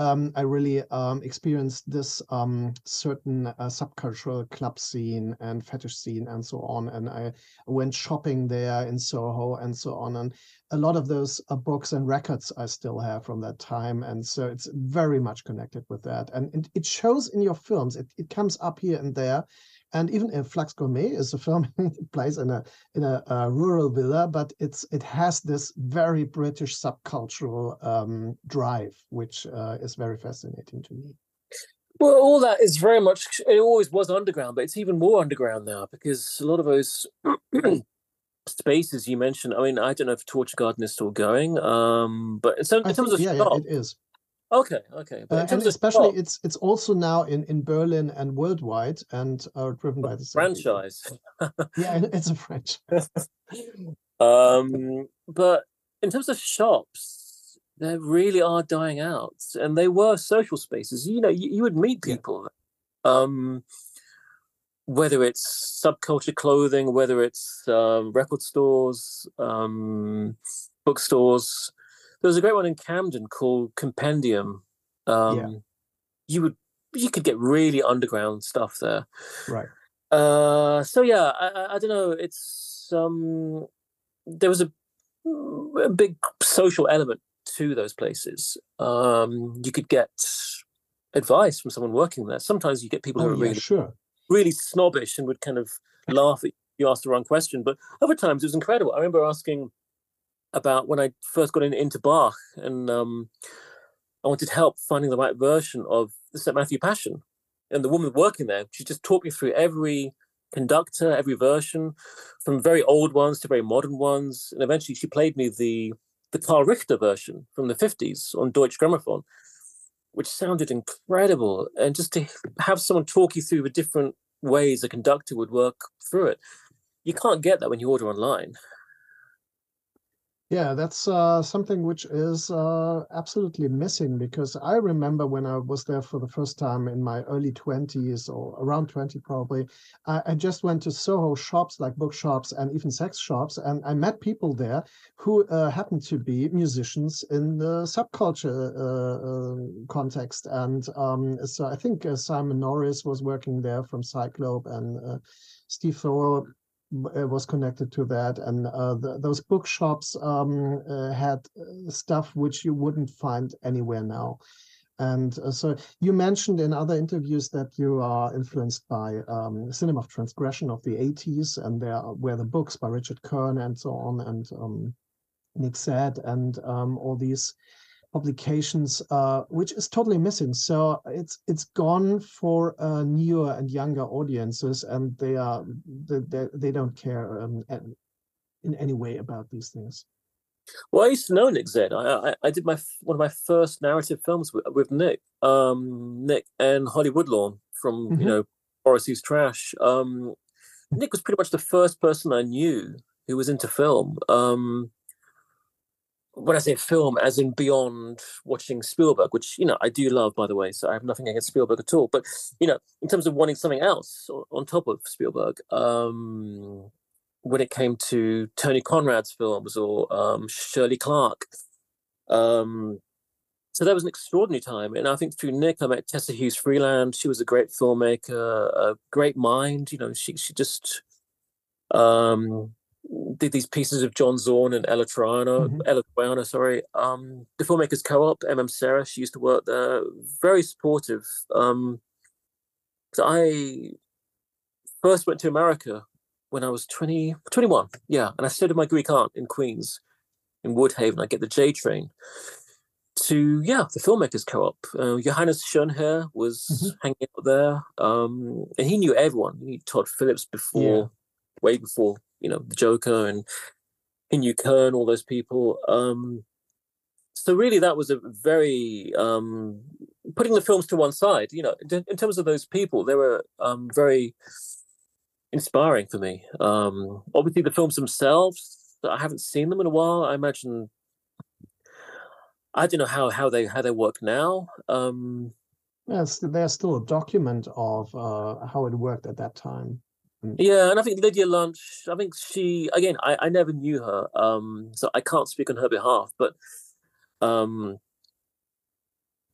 um, i really um, experienced this um, certain uh, subcultural club scene and fetish scene and so on and i went shopping there in soho and so on and a lot of those uh, books and records I still have from that time. And so it's very much connected with that. And it, it shows in your films, it, it comes up here and there. And even in Flux Gourmet is a film, it plays in a in a, uh rural villa, but it's it has this very British subcultural um, drive, which uh, is very fascinating to me. Well, all that is very much. It always was underground, but it's even more underground now because a lot of those spaces you mentioned. I mean, I don't know if Torture Garden is still going, um, but in, I in terms think, of yeah, yeah, it is. Okay, okay, but Uh, and terms of especially it's it's also now in, in Berlin and worldwide and uh, driven by the franchise. Yeah, it's a franchise. um, but in terms of shops, they really are dying out, and they were social spaces. You know, you, you would meet Yeah. people, um, whether it's subculture clothing, whether it's um, record stores, um, bookstores. There was a great one in Camden called Compendium. Um, yeah. You would you could get really underground stuff there. Right. Uh, so yeah, I, I, don't know. It's um, there was a, a big social element to those places. Um, you could get advice from someone working there. Sometimes you get people oh, who are yeah, really sure. really snobbish and would kind of laugh at you asked the wrong question. But other times it was incredible. I remember asking about when I first got in, into Bach and um, I wanted help finding the right version of the St. Matthew Passion. And the woman working there, she just taught me through every conductor, every version, from very old ones to very modern ones. And eventually she played me the the Karl Richter version from the 50s on Deutsche Grammophon, which sounded incredible. And just to have someone talk you through the different ways a conductor would work through it, you can't get that when you order online. Yeah, that's uh, something which is uh, absolutely missing because I remember when I was there for the first time in my early 20s or around 20 probably, I, I, just went to Soho shops like bookshops and even sex shops, and I met people there who uh, happened to be musicians in the subculture uh, uh, context. And um, so I think uh, Simon Norris was working there from Cyclope and Steve uh, was connected to that. And uh, the, those bookshops um, uh, had uh, stuff which you wouldn't find anywhere now. And so you mentioned in other interviews that you are influenced by um, cinema of transgression of the 80s and there were the books by richard kern and so on and um, nick Zedd and um, all these publications, uh, which is totally missing. So it's it's gone for uh, newer and younger audiences, and they are they they, don't care um, in any way about these things. Well, I used to know Nick Zedd. I, I, I did my one of my first narrative films with, with Nick, um, Nick and Holly Woodlawn from mm-hmm. you know Morrissey's Trash. Um, Nick was pretty much the first person I knew who was into film. Um, when I say film, as in beyond watching Spielberg, which you know I do love, by the way. So I have nothing against Spielberg at all. But you know, in terms of wanting something else on top of Spielberg, um, when it came to Tony Conrad's films or um, Shirley Clarke, um, so that was an extraordinary time. And I think through Nick, I met Tessa Hughes Freeland. She was a great filmmaker, a great mind. You know, she she just um, did these pieces of John Zorn and Ela Troyano, mm-hmm. Ela Troyano, sorry. Um, the filmmakers co-op, MM Serra, she used to work there. Very supportive. Um, so I first went to America when I was 20, 21. Yeah, and I stayed with my Greek aunt in Queens, in Woodhaven. I get the J train to yeah the filmmakers co-op. Uh, Johannes Schoenherr was mm-hmm. hanging out there, um, and he knew everyone. He knew Todd Phillips before, yeah. way before you know the Joker and Inu Kern, all those people. Um, so really, that was a very um, putting the films to one side. You know, in, in terms of those people, they were um, very inspiring for me. Um, obviously, the films themselves, I haven't seen them in a while. I imagine I don't know how how they how they work now. Um, yes, there's still a document of uh, how it worked at that time. Mm. Yeah, and I think Lydia Lunch, I think she again, I, I never knew her, um, so I can't speak on her behalf, but um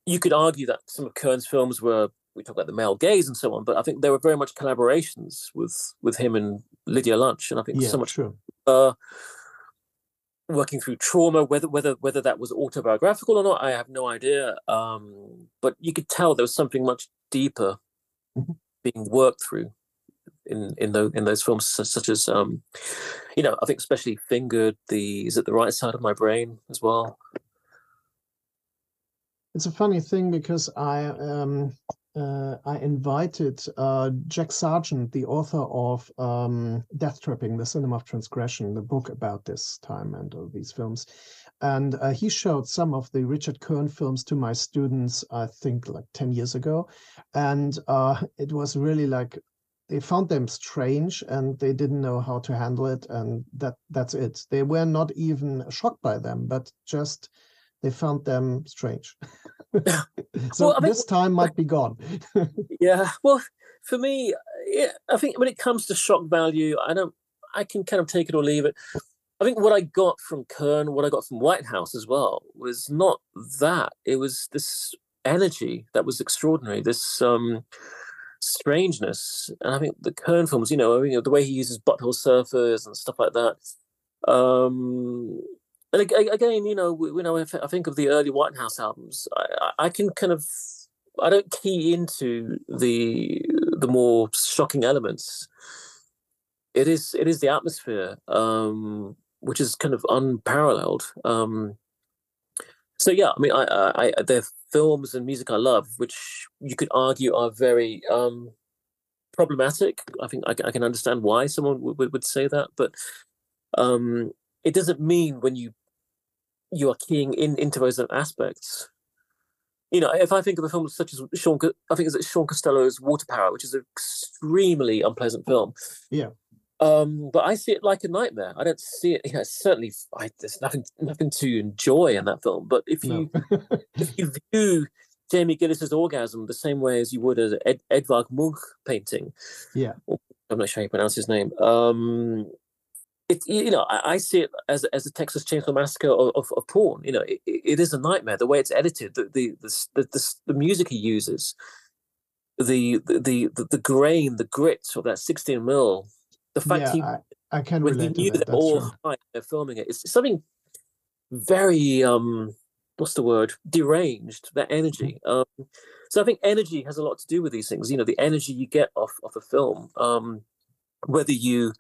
you could argue that some of Kern's films were we talk about the male gaze and so on, but I think there were very much collaborations with with him and Lydia Lunch, and I think yeah, so much true. uh working through trauma, whether whether whether that was autobiographical or not, I have no idea. Um, but you could tell there was something much deeper mm-hmm. being worked through in in those in those films, such, as um, you know, I think especially fingered the is it the right side of my brain as well. It's a funny thing because I um, uh, I invited uh, Jack Sargeant, the author of um, Death Tripping, the Cinema of Transgression, the book about this time and all these films. And uh, he showed some of the Richard Kern films to my students, I think like 10 years ago. And uh, it was really like they found them strange and they didn't know how to handle it and that that's it they were not even shocked by them but just they found them strange so well, this time might be gone yeah well for me yeah, i think when it comes to shock value i don't i can kind of take it or leave it I think what I got from Kern, what I got from Whitehouse as well, was not that. It was this energy that was extraordinary. This um, strangeness, and I think the Kern films, you know, the way he uses butthole surfers and stuff like that. Um, and again, you know, you know, if I think of the early Whitehouse albums, I, I can kind of, I don't key into the the more shocking elements. It is it is the atmosphere, um, which is kind of unparalleled. Um, so yeah, I mean, I, I, there are films and music I love, which you could argue are very um, problematic. I think I, I, can understand why someone would, would say that, but um, it doesn't mean when you you are keying in into those aspects. You know, if I think of a film such as Sean, I think it's Shaun Costello's Water Power, which is an extremely unpleasant film. Yeah. Um, but I see it like a nightmare. I don't see it. You know, certainly, I, there's nothing, nothing to enjoy in that film. But if you, no. if you view Jamie Gillis's orgasm the same way as you would an Ed, Edvard Munch painting, yeah, I'm not sure how you pronounce his name. Um, it, you know, I, I, see it as as a Texas Chainsaw Massacre of, of, of porn. You know, it, it is a nightmare. The way it's edited, the the the, the, the music he uses, the, the the the grain, the grit of that 16 mil the fact yeah, he, I, I can when he knew that, that all high, they're filming it, it's something very um, what's the word? Deranged. That energy. Mm-hmm. Um, so I think energy has a lot to do with these things. You know, the energy you get off off a film. Um, whether you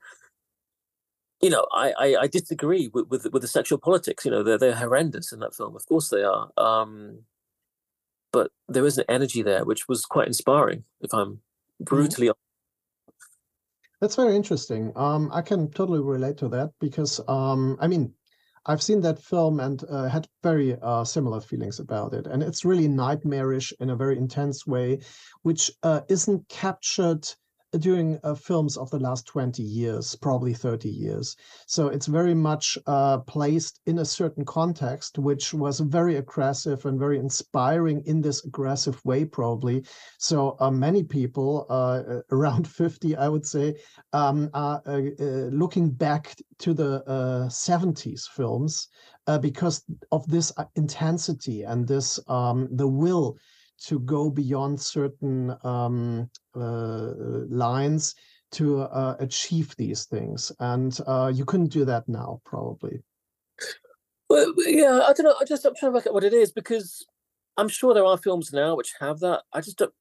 you know, I, I, I disagree with, with, with the sexual politics. You know, they're they're horrendous in that film. Of course they are. Um, but there is an energy there which was quite inspiring. If I'm mm-hmm. brutally mm-hmm. That's very interesting. Um, I can totally relate to that because, um, I mean, I've seen that film and uh, had very uh, similar feelings about it. And it's really nightmarish in a very intense way, which uh, isn't captured during uh, films of the last 20 years, probably 30 years. So it's very much uh, placed in a certain context, which was very aggressive and very inspiring in this aggressive way, probably. So uh, many people, uh, around 50, I would say, um, are uh, uh, looking back to the 70s films because of this intensity and this um, the will to go beyond certain um, uh, lines to uh, achieve these things. And uh, you couldn't do that now, probably. Well, yeah, I don't know. I just I'm trying to work out what it is because I'm sure there are films now which have that. I just don't.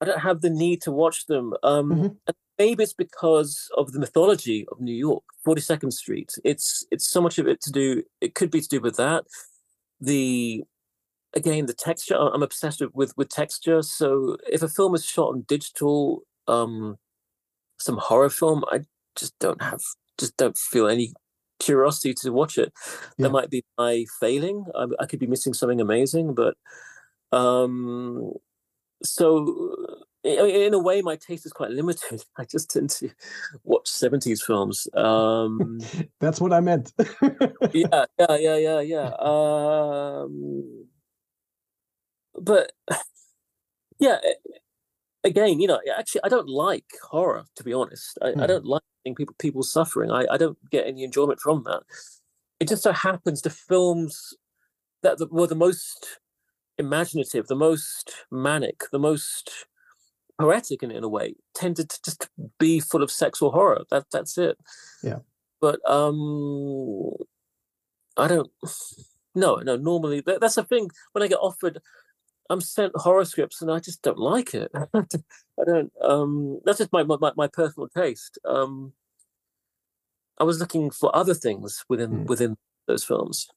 I don't have the need to watch them. Um, mm-hmm. maybe it's because of the mythology of New York, 42nd Street. It's it's so much of it to do. It could be to do with that. The again the texture i'm obsessed with with texture. So if a film is shot on digital um some horror film i just don't have just don't feel any curiosity to watch it. Yeah. that might be my failing. I, I, could be missing something amazing but um so in a way my taste is quite limited. I just tend to watch 70s films um that's what i meant. Yeah yeah yeah yeah yeah. Um but yeah, again, you know, actually, I don't like horror to be honest. I, mm. I don't like people people suffering. I, I don't get any enjoyment from that. It just so happens the films that were the most imaginative, the most manic, the most poetic in, in a way, tended to just be full of sexual horror. That that's it. Yeah. But um I don't no, no, normally that, that's the thing when I get offered I'm sent horror scripts and I just don't like it. I don't. Um, that's just my my, my personal taste. Um, I was looking for other things within mm. within those films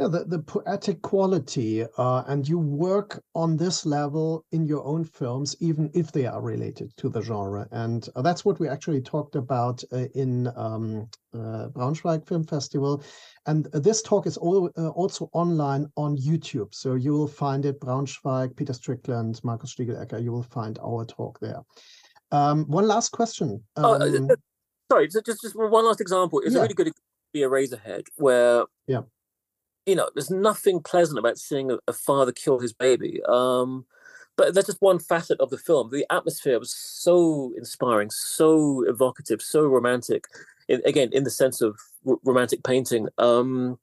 yeah, the, the poetic quality, uh, and you work on this level in your own films, even if they are related to the genre. And uh, that's what we actually talked about uh, in um, uh, Braunschweig Film Festival. And this talk is all, uh, also online on YouTube. So you will find it, Braunschweig, Peter Strickland, Markus Stiegelecker, you will find our talk there. Um, one last question. Oh, uh, um, oh, sorry, just, just one last example. It's yeah. really good to be a Eraserhead where yeah you know, there's nothing pleasant about seeing a, a father kill his baby. Um, but that's just one facet of the film. The atmosphere was so inspiring, so evocative, so romantic. In, again, in the sense of r- romantic painting. Um,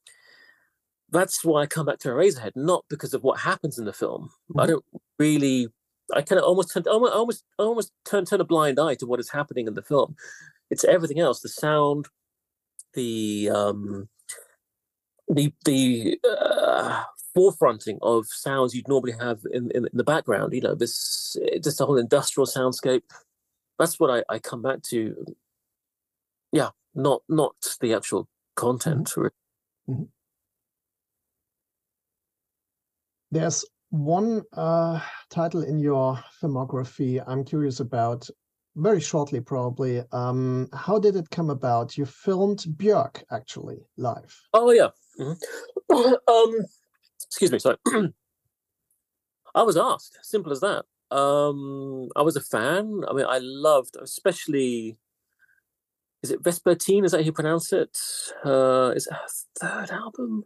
that's why I come back to Eraserhead, not because of what happens in the film. Mm-hmm. I don't really. I kind of almost turn, almost almost almost turn turn a blind eye to what is happening in the film. It's everything else: the sound, the um, the the uh, forefronting of sounds you'd normally have in, in, in the background. You know, this just a whole industrial soundscape. That's what I, I come back to. Yeah, not not the actual content. Mm-hmm. mm-hmm. There's one uh, title in your filmography I'm curious about. Very shortly, probably. Um, how did it come about? You filmed Björk actually live. Oh yeah. Mm-hmm. um, excuse me. Sorry. I was asked. Simple as that. Um, I was a fan. I mean, I loved, especially. Is it Vespertine? Is that how you pronounce it? Uh, is it her third album?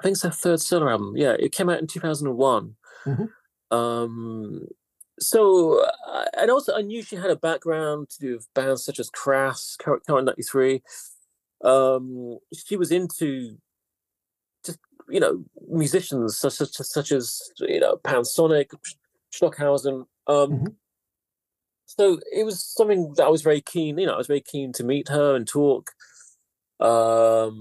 I think it's her third solo album. Yeah, it came out in 2001. Mm-hmm. Um, so, uh, and also I knew she had a background to do with bands such as Crass, Current 93. Um, she was into just, you know, musicians such, such, such as, you know, Sonic, Stockhausen. Um, mm-hmm. So it was something that I was very keen, you know, I was very keen to meet her and talk. Um,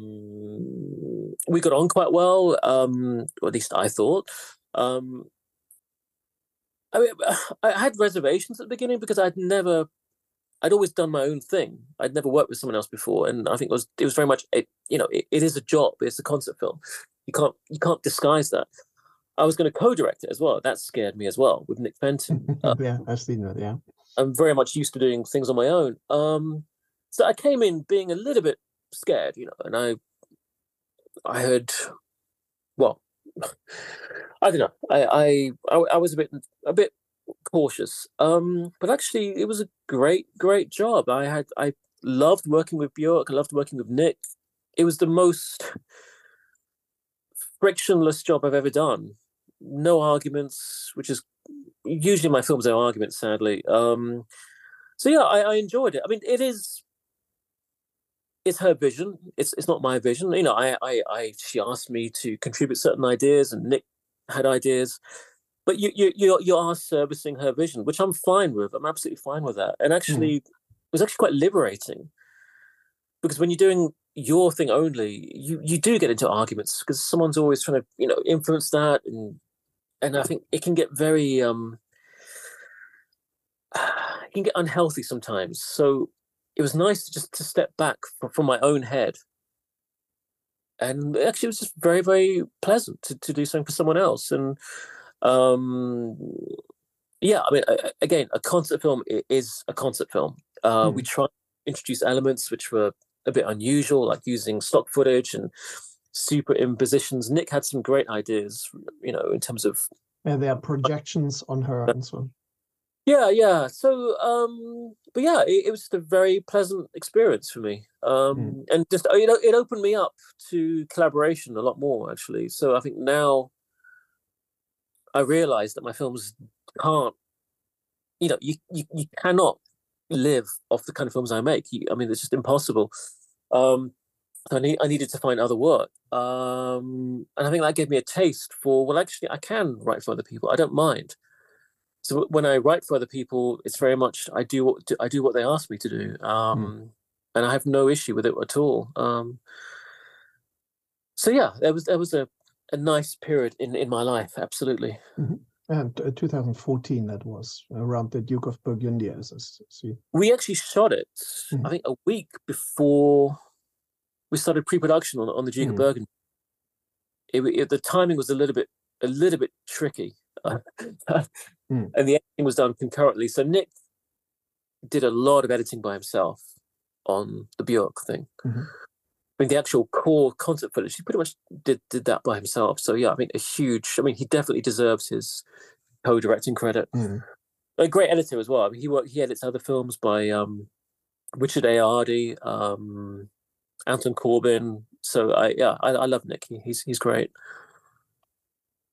we got on quite well, um, or at least I thought. Um, I mean, I had reservations at the beginning because I'd never, I'd always done my own thing. I'd never worked with someone else before, and I think it was it was very much, it, you know, it, it is a job. It's a concert film. You can't you can't disguise that. I was going to co-direct it as well. That scared me as well with Nick Fenton. Uh, yeah, I've seen that. Yeah, I'm very much used to doing things on my own. Um, so I came in being a little bit scared, you know, and I I heard well I don't know. I, I I was a bit a bit cautious. Um but actually it was a great, great job. I had I loved working with Björk, I loved working with Nick. It was the most frictionless job I've ever done. No arguments, which is usually my films are arguments, sadly. Um so yeah, I, I enjoyed it. I mean, it is it's her vision. It's it's not my vision. You know, I I, I she asked me to contribute certain ideas, and Nick had ideas, but you you you you are servicing her vision, which I'm fine with. I'm absolutely fine with that. And hmm. actually, mm. it was actually quite liberating because when you're doing your thing only, you you do get into arguments because someone's always trying to you know influence that, and and I think it can get very um it can get unhealthy sometimes. So it was nice to just to step back from, from my own head and actually it was just very very pleasant to, to do something for someone else and um yeah i mean again a concert film is a concert film uh mm. we tried to introduce elements which were a bit unusual like using stock footage and superimpositions nick had some great ideas you know in terms of and there are projections on her and so on yeah, yeah. So, um, but yeah, it, it was just a very pleasant experience for me, um, mm. and just you know, it opened me up to collaboration a lot more actually. So I think now I realized that my films can't, you know, you, you you cannot live off the kind of films I make. You, I mean, it's just impossible. Um, I need I needed to find other work, um, and I think that gave me a taste for well, actually, I can write for other people. I don't mind so when I write for other people, it's very much I do what I do what they ask me to do, um, mm. and I have no issue with it at all. Um, so yeah, there was there was a, a nice period in, in my life, absolutely. Mm-hmm. And uh, 2014, that was around the Duke of Burgundy, as I see. We actually shot it, mm-hmm. I think, a week before we started pre-production on on the Duke mm. of Burgundy. It, it, the timing was a little bit a little bit tricky mm. and the editing was done concurrently. So Nick did a lot of editing by himself on the Björk thing. Mm-hmm. I mean, the actual core concert footage, he pretty much did did that by himself. So yeah, I mean, a huge. I mean, he definitely deserves his co-directing credit. Mm. A great editor as well. I mean, he worked, he edits other films by um, Richard Ayoade, um, Anton Corbijn. So I yeah, I, I love Nick. He, he's he's great.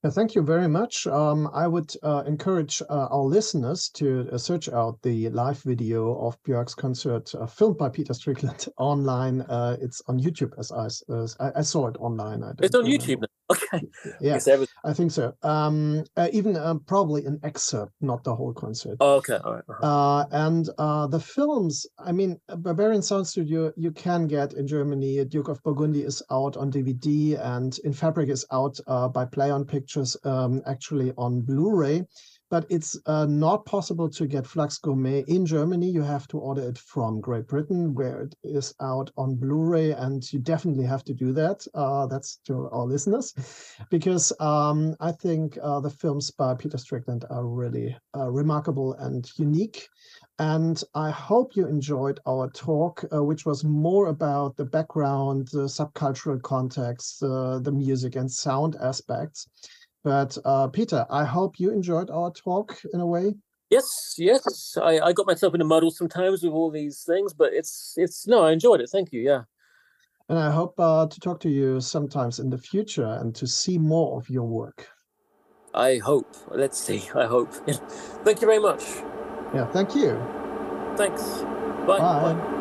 Thank you very much. Um, I would uh, encourage uh, our listeners to uh, search out the live video of Björk's concert uh, filmed by Peter Strickland online. Uh, it's on YouTube, as I, I, saw it online. it's on. YouTube. Okay. Yeah, I think so. Um, uh, even probably an excerpt, not the whole concert. Oh, okay. All right. Uh-huh. and the films, I mean, Berberian Sound Studio, you can get in Germany. Duke of Burgundy is out on DVD, and In Fabric is out by Plaion Pictures pictures um, actually on Blu-ray, but it's uh, not possible to get Flux Gourmet in Germany. You have to order it from Great Britain, where it is out on Blu-ray, and you definitely have to do that. Uh, that's to our listeners, because um, I think uh, the films by Peter Strickland are really uh, remarkable and unique. And I hope you enjoyed our talk, uh, which was more about the background, the subcultural context, uh, the music and sound aspects. But uh, Peter, I hope you enjoyed our talk in a way. Yes, yes. I, I got myself in a muddle sometimes with all these things, but it's it's no, I enjoyed it. Thank you. Yeah. And I hope uh, to talk to you sometimes in the future and to see more of your work. I hope. Let's see. I hope. thank you very much. Yeah, thank you. Thanks. Bye. Bye. Bye.